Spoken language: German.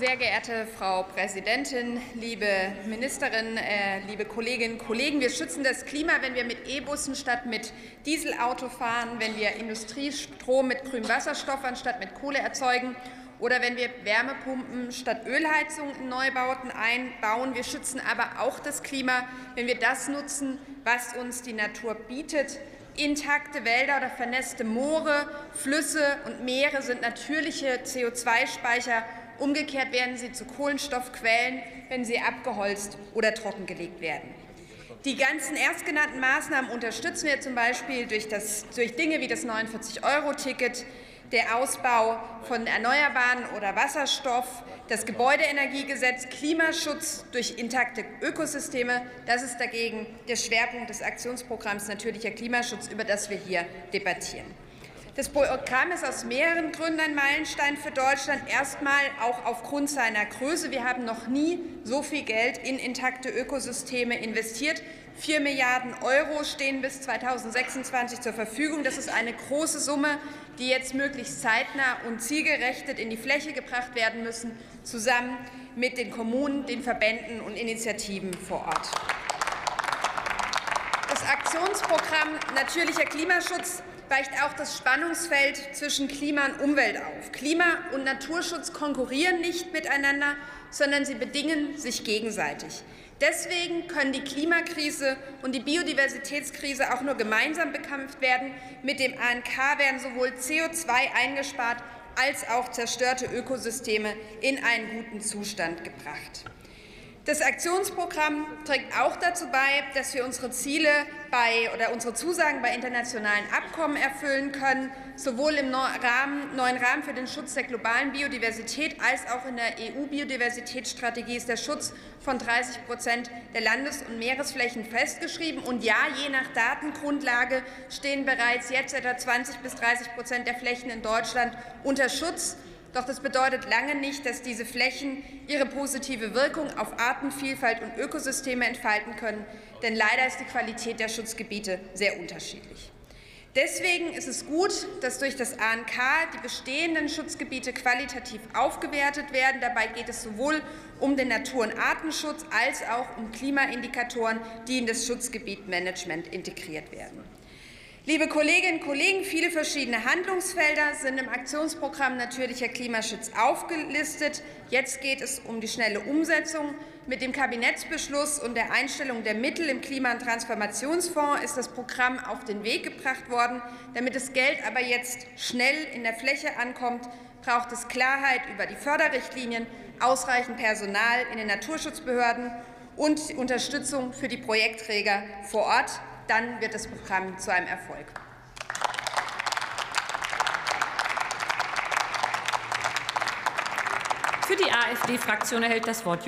Sehr geehrte Frau Präsidentin, liebe Ministerin, äh, liebe Kolleginnen und Kollegen, wir schützen das Klima, wenn wir mit E-Bussen statt mit Dieselauto fahren, wenn wir Industriestrom mit grünem Wasserstoff anstatt mit Kohle erzeugen oder wenn wir Wärmepumpen statt Ölheizung in Neubauten einbauen. Wir schützen aber auch das Klima, wenn wir das nutzen, was uns die Natur bietet. Intakte Wälder oder vernässte Moore, Flüsse und Meere sind natürliche CO2-Speicher. Umgekehrt werden sie zu Kohlenstoffquellen, wenn sie abgeholzt oder trockengelegt werden. Die ganzen erstgenannten Maßnahmen unterstützen wir zum Beispiel durch, das, durch Dinge wie das 49-Euro-Ticket, der Ausbau von Erneuerbaren oder Wasserstoff, das Gebäudeenergiegesetz, Klimaschutz durch intakte Ökosysteme. Das ist dagegen der Schwerpunkt des Aktionsprogramms Natürlicher Klimaschutz, über das wir hier debattieren. Das Programm ist aus mehreren Gründen ein Meilenstein für Deutschland. Erstmal auch aufgrund seiner Größe. Wir haben noch nie so viel Geld in intakte Ökosysteme investiert. Vier Milliarden Euro stehen bis 2026 zur Verfügung. Das ist eine große Summe, die jetzt möglichst zeitnah und zielgerechtet in die Fläche gebracht werden müssen, zusammen mit den Kommunen, den Verbänden und Initiativen vor Ort. Das Aktionsprogramm Natürlicher Klimaschutz weicht auch das Spannungsfeld zwischen Klima und Umwelt auf. Klima und Naturschutz konkurrieren nicht miteinander, sondern sie bedingen sich gegenseitig. Deswegen können die Klimakrise und die Biodiversitätskrise auch nur gemeinsam bekämpft werden. Mit dem ANK werden sowohl CO2 eingespart als auch zerstörte Ökosysteme in einen guten Zustand gebracht. Das Aktionsprogramm trägt auch dazu bei, dass wir unsere Ziele bei, oder unsere Zusagen bei internationalen Abkommen erfüllen können, sowohl im neuen Rahmen für den Schutz der globalen Biodiversität als auch in der EU-Biodiversitätsstrategie ist der Schutz von 30 Prozent der Landes- und Meeresflächen festgeschrieben. Und ja, je nach Datengrundlage stehen bereits jetzt etwa 20 bis 30 Prozent der Flächen in Deutschland unter Schutz. Doch das bedeutet lange nicht, dass diese Flächen ihre positive Wirkung auf Artenvielfalt und Ökosysteme entfalten können, denn leider ist die Qualität der Schutzgebiete sehr unterschiedlich. Deswegen ist es gut, dass durch das ANK die bestehenden Schutzgebiete qualitativ aufgewertet werden. Dabei geht es sowohl um den Natur- und Artenschutz als auch um Klimaindikatoren, die in das Schutzgebietmanagement integriert werden. Liebe Kolleginnen und Kollegen, viele verschiedene Handlungsfelder sind im Aktionsprogramm Natürlicher Klimaschutz aufgelistet. Jetzt geht es um die schnelle Umsetzung. Mit dem Kabinettsbeschluss und der Einstellung der Mittel im Klima- und Transformationsfonds ist das Programm auf den Weg gebracht worden. Damit das Geld aber jetzt schnell in der Fläche ankommt, braucht es Klarheit über die Förderrichtlinien, ausreichend Personal in den Naturschutzbehörden und Unterstützung für die Projektträger vor Ort dann wird das Programm zu einem Erfolg. Für die AfD-Fraktion erhält das Wort